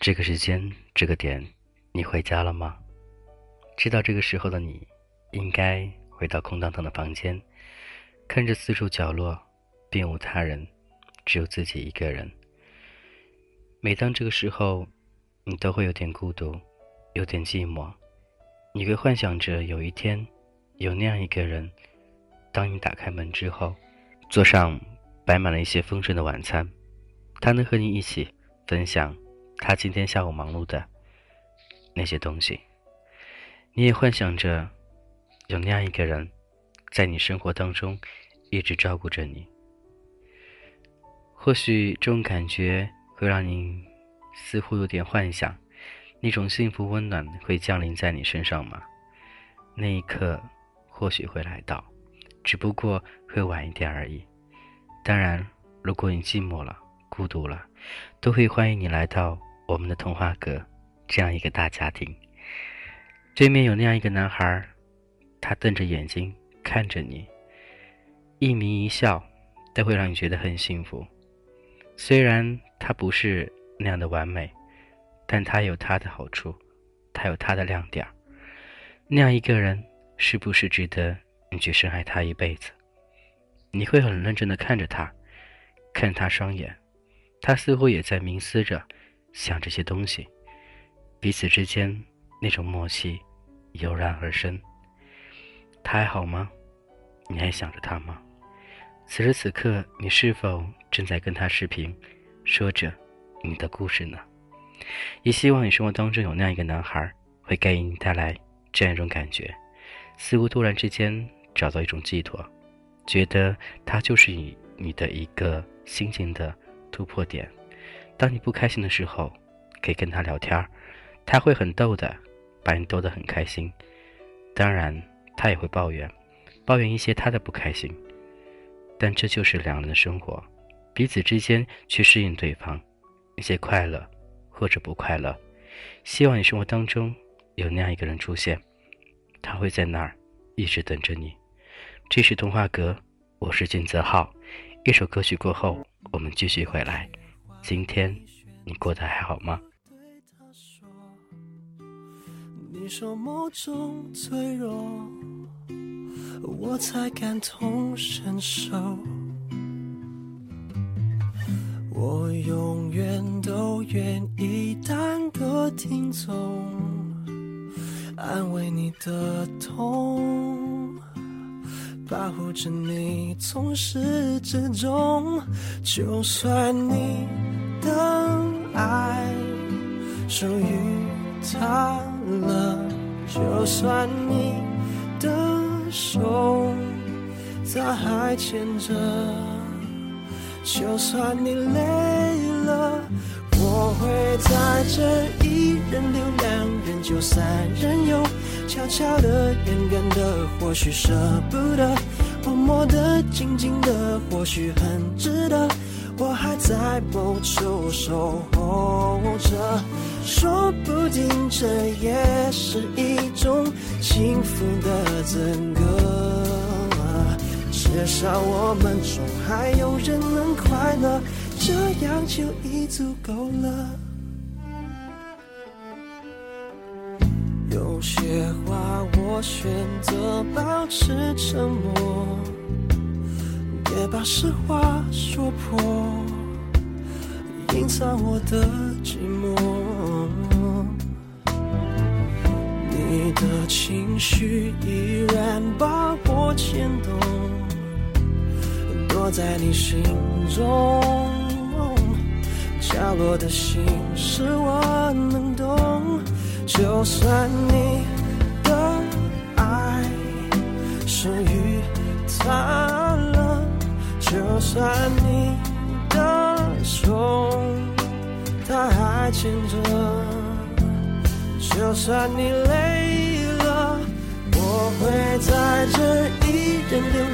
这个时间，这个点，你回家了吗？知道这个时候的你，应该回到空荡荡的房间，看着四处角落，并无他人，只有自己一个人。每当这个时候，你都会有点孤独，有点寂寞。你会幻想着有一天，有那样一个人，当你打开门之后，桌上摆满了一些丰盛的晚餐，他能和你一起分享。他今天下午忙碌的那些东西，你也幻想着有那样一个人，在你生活当中一直照顾着你。或许这种感觉会让你似乎有点幻想，那种幸福温暖会降临在你身上吗？那一刻或许会来到，只不过会晚一点而已。当然，如果你寂寞了、孤独了，都会欢迎你来到。我们的童话阁，这样一个大家庭，对面有那样一个男孩，他瞪着眼睛看着你，一颦一笑都会让你觉得很幸福。虽然他不是那样的完美，但他有他的好处，他有他的亮点。那样一个人，是不是值得你去深爱他一辈子？你会很认真的看着他，看他双眼，他似乎也在冥思着。想这些东西，彼此之间那种默契油然而生。他还好吗？你还想着他吗？此时此刻，你是否正在跟他视频，说着你的故事呢？也希望你生活当中有那样一个男孩，会给你带来这样一种感觉，似乎突然之间找到一种寄托，觉得他就是你你的一个心情的突破点。当你不开心的时候，可以跟他聊天他会很逗的，把你逗得很开心。当然，他也会抱怨，抱怨一些他的不开心。但这就是两人的生活，彼此之间去适应对方，一些快乐或者不快乐。希望你生活当中有那样一个人出现，他会在那儿一直等着你。这是童话阁，我是金泽浩。一首歌曲过后，我们继续回来。今天你过得还好吗？你说某种脆弱，我才感同身受。我永远都愿意当个听众，安慰你的痛，保护着你从始至终。就算你。的爱属于他了，就算你的手他还牵着，就算你累了，我会在这一人留两人就三人游，悄悄的、远远的，或许舍不得，默默的、静静的，或许很值得。我还在某处守候着，说不定这也是一种幸福的资格。至少我们中还有人能快乐，这样就已足够了。有些话我选择保持沉默。别把实话说破，隐藏我的寂寞。你的情绪依然把我牵动，我在你心中角落的心事我能懂。就算你的爱属于他了。就算你的手他还牵着，就算你累了，我会在这一人留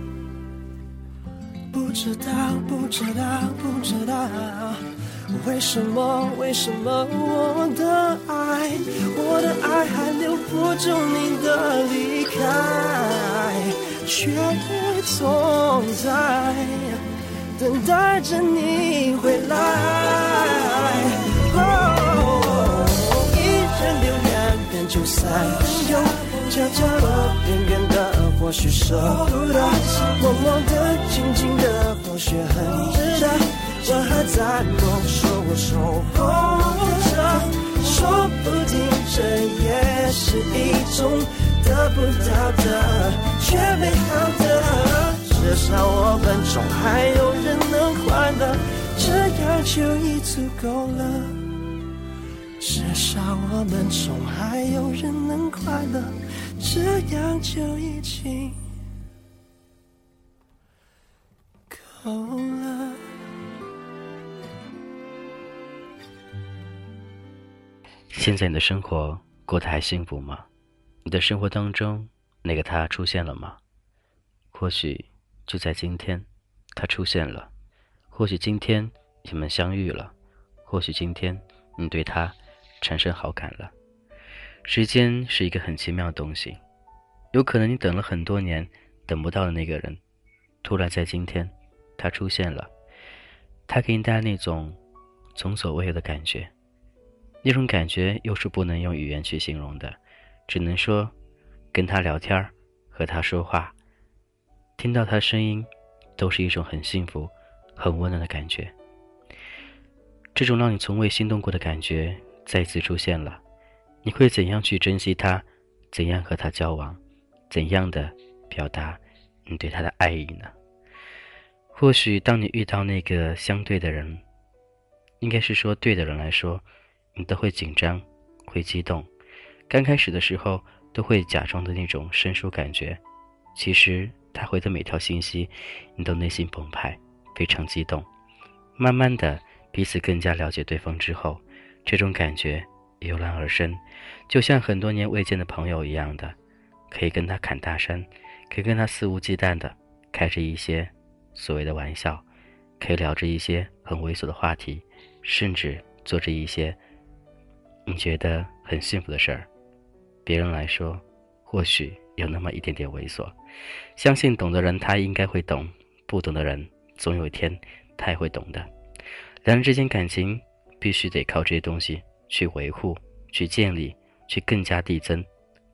不知道，不知道，不知道。为什么？为什么我的爱，我的爱还留不住你的离开，却总在等待着你回来。一人留两人就三人游，角角落远远，或许舍不得，默默的、静静的，或许很值得。我还在梦，说我守候着，说不定这也是一种得不到的却美好的。至少我们中还有人能快乐，这样就已足够了。至少我们中还有人能快乐，这样就已经够了。现在你的生活过得还幸福吗？你的生活当中那个他出现了吗？或许就在今天，他出现了；或许今天你们相遇了；或许今天你对他产生好感了。时间是一个很奇妙的东西，有可能你等了很多年等不到的那个人，突然在今天他出现了，他给你带来那种从所未有的感觉。那种感觉又是不能用语言去形容的，只能说，跟他聊天和他说话，听到他声音，都是一种很幸福、很温暖的感觉。这种让你从未心动过的感觉再次出现了，你会怎样去珍惜他？怎样和他交往？怎样的表达你对他的爱意呢？或许当你遇到那个相对的人，应该是说对的人来说。你都会紧张，会激动，刚开始的时候都会假装的那种生疏感觉，其实他回的每条信息，你都内心澎湃，非常激动。慢慢的，彼此更加了解对方之后，这种感觉油然而生，就像很多年未见的朋友一样的，可以跟他侃大山，可以跟他肆无忌惮的开着一些所谓的玩笑，可以聊着一些很猥琐的话题，甚至做着一些。你觉得很幸福的事儿，别人来说或许有那么一点点猥琐。相信懂的人他应该会懂，不懂的人总有一天他也会懂的。两人之间感情必须得靠这些东西去维护、去建立、去更加递增，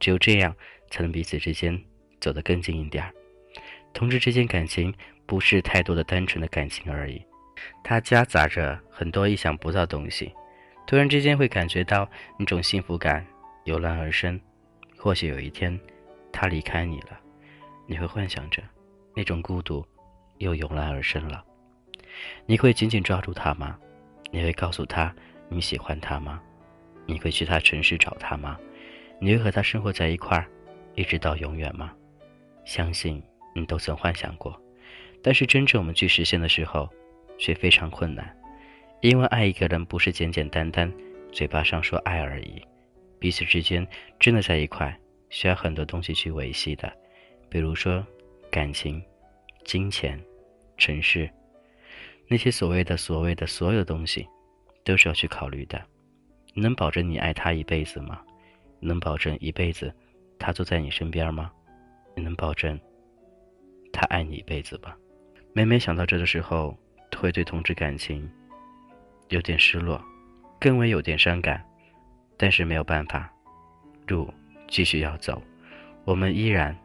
只有这样才能彼此之间走得更近一点儿。同志之间感情不是太多的单纯的感情而已，它夹杂着很多意想不到东西。突然之间会感觉到那种幸福感油然而生，或许有一天他离开你了，你会幻想着那种孤独又油然而生了。你会紧紧抓住他吗？你会告诉他你喜欢他吗？你会去他城市找他吗？你会和他生活在一块儿，一直到永远吗？相信你都曾幻想过，但是真正我们去实现的时候，却非常困难。因为爱一个人不是简简单单嘴巴上说爱而已，彼此之间真的在一块，需要很多东西去维系的，比如说感情、金钱、城市，那些所谓的所谓的所有东西，都是要去考虑的。能保证你爱他一辈子吗？能保证一辈子他坐在你身边吗？你能保证他爱你一辈子吗？每每想到这的时候，会对同志感情。有点失落，更为有点伤感，但是没有办法，路继续要走，我们依然，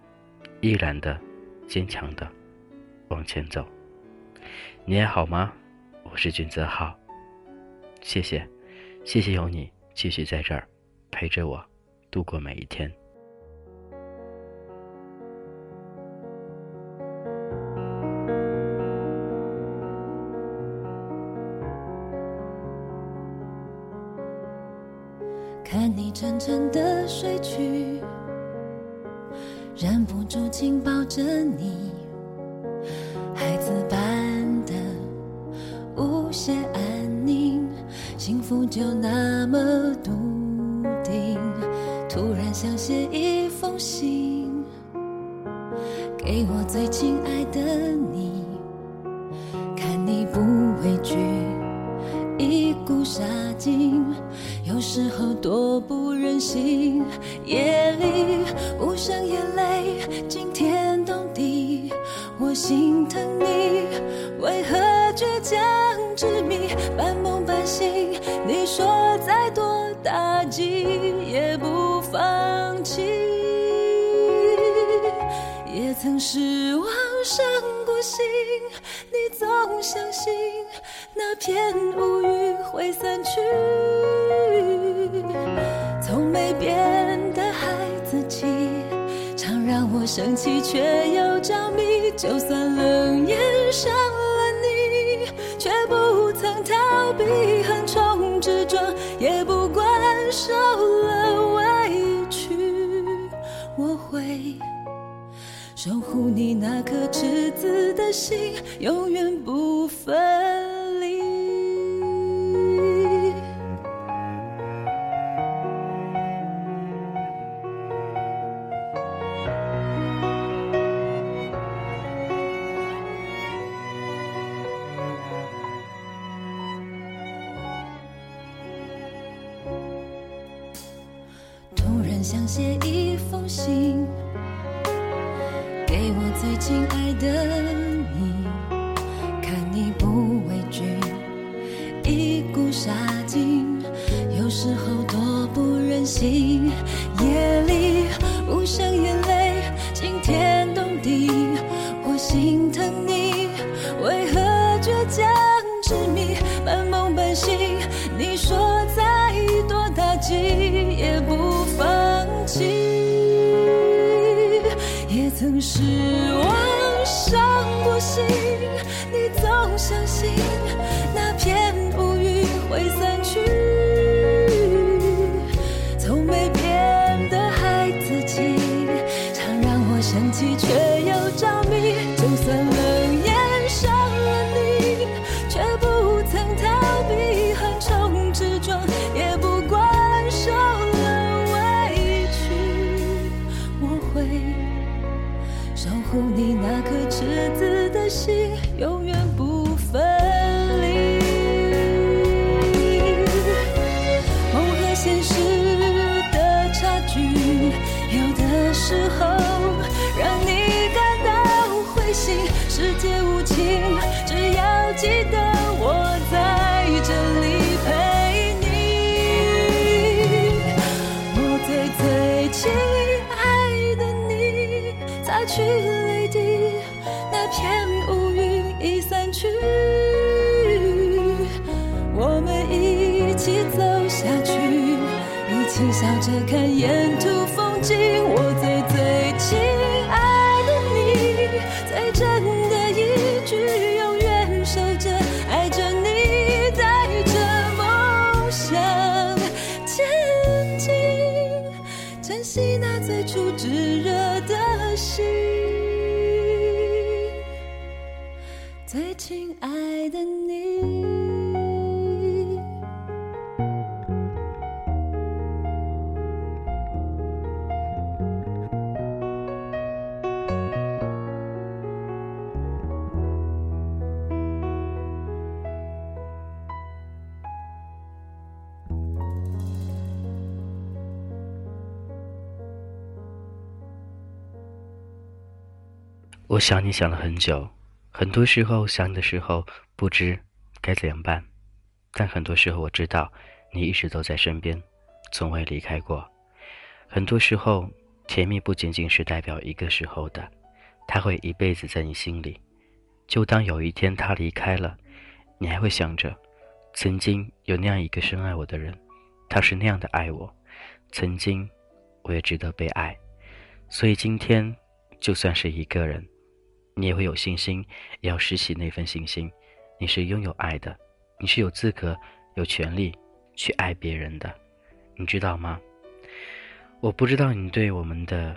依然的，坚强的往前走。你还好吗？我是君泽浩，谢谢，谢谢有你继续在这儿陪着我度过每一天。看你沉沉的睡去，忍不住紧抱着你，就那么笃定。突然想写一封信，给我最亲爱的你，看你不畏惧。一股杀劲，有时候多不忍心。夜里无声眼泪惊天动地，我心疼你，为何倔强心，你总相信。那片乌云会散去，从没变的孩子气，常让我生气却又着迷。就算冷眼伤了你，却不曾逃避守护你那颗赤子的心，永远不分离。突然。想写一封信，给我最亲爱的失望伤过心，你总相信那片乌云会散去。之后出炙热的心，想你想了很久，很多时候想你的时候不知该怎样办，但很多时候我知道你一直都在身边，从未离开过。很多时候，甜蜜不仅仅是代表一个时候的，它会一辈子在你心里。就当有一天他离开了，你还会想着，曾经有那样一个深爱我的人，他是那样的爱我，曾经我也值得被爱，所以今天就算是一个人。你也会有信心，也要拾起那份信心。你是拥有爱的，你是有资格、有权利去爱别人的，你知道吗？我不知道你对我们的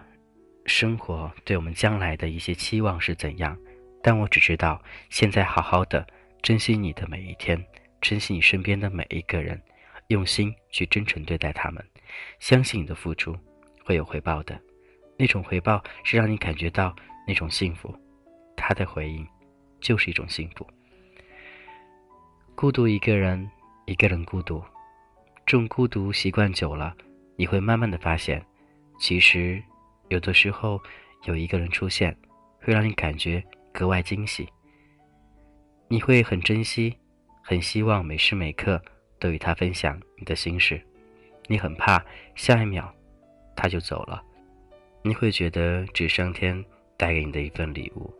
生活、对我们将来的一些期望是怎样，但我只知道，现在好好的珍惜你的每一天，珍惜你身边的每一个人，用心去真诚对待他们，相信你的付出会有回报的，那种回报是让你感觉到那种幸福，他的回应就是一种幸福。孤独一个人，一个人孤独，这种孤独习惯久了，你会慢慢的发现，其实有的时候有一个人出现，会让你感觉格外惊喜。你会很珍惜，很希望每时每刻都与他分享你的心事，你很怕下一秒他就走了，你会觉得这上天带给你的一份礼物，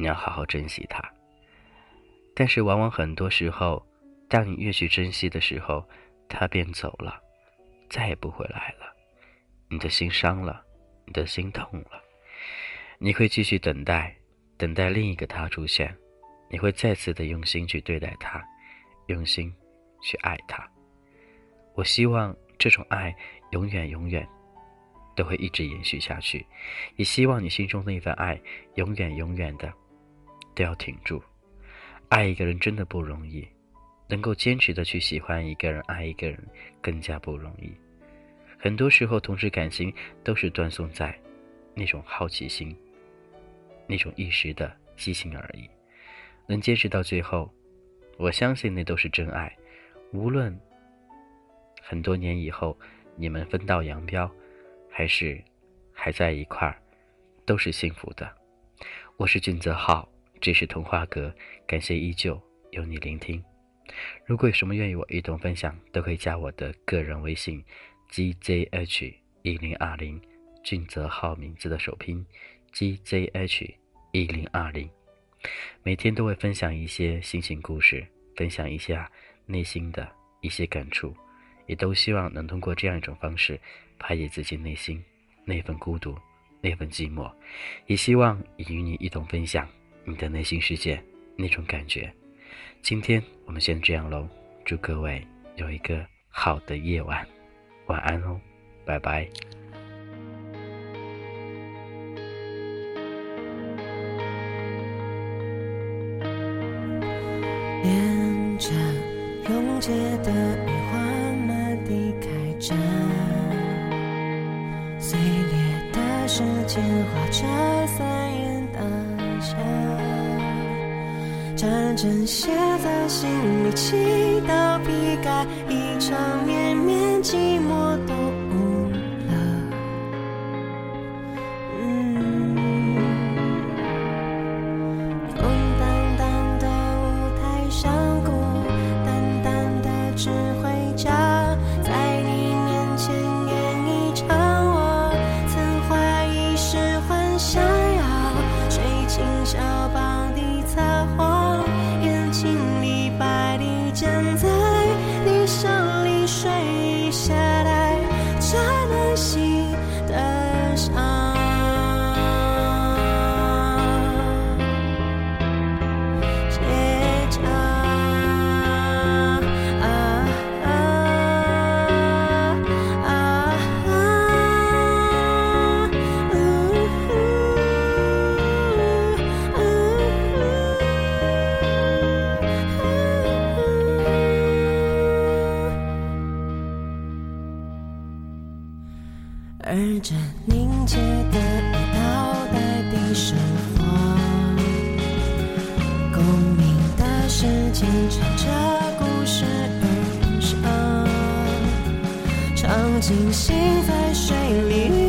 你要好好珍惜它。但是，往往很多时候，当你越去珍惜的时候，他便走了，再也不回来了。你的心伤了，你的心痛了，你会继续等待，等待另一个他出现。你会再次的用心去对待他，用心去爱他。我希望这种爱永远永远都会一直延续下去，也希望你心中那份爱永远永远的都要挺住。爱一个人真的不容易，能够坚持的去喜欢一个人、爱一个人更加不容易。很多时候，同时感情都是断送在那种好奇心、那种一时的激情而已。能坚持到最后，我相信那都是真爱。无论很多年以后你们分道扬镳，还是还在一块儿，都是幸福的。我是俊泽浩。这是童话阁，感谢依旧有你聆听。如果有什么愿意我一同分享，都可以加我的个人微信：gzh 一零二零，俊泽浩名字的首拼：gzh 一零二零。每天都会分享一些心情故事，分享一下内心的一些感触，也都希望能通过这样一种方式排解自己内心那份孤独、那份寂寞，也希望与你一同分享。你的内心世界那种感觉，今天我们先这样喽。祝各位有一个好的夜晚，晚安哦，拜拜。沿着溶解的雨花满地开着，碎裂的时间画着下。战争写在心里，祈祷避开一场绵绵寂寞时间唱着故事而生，唱进心在水里。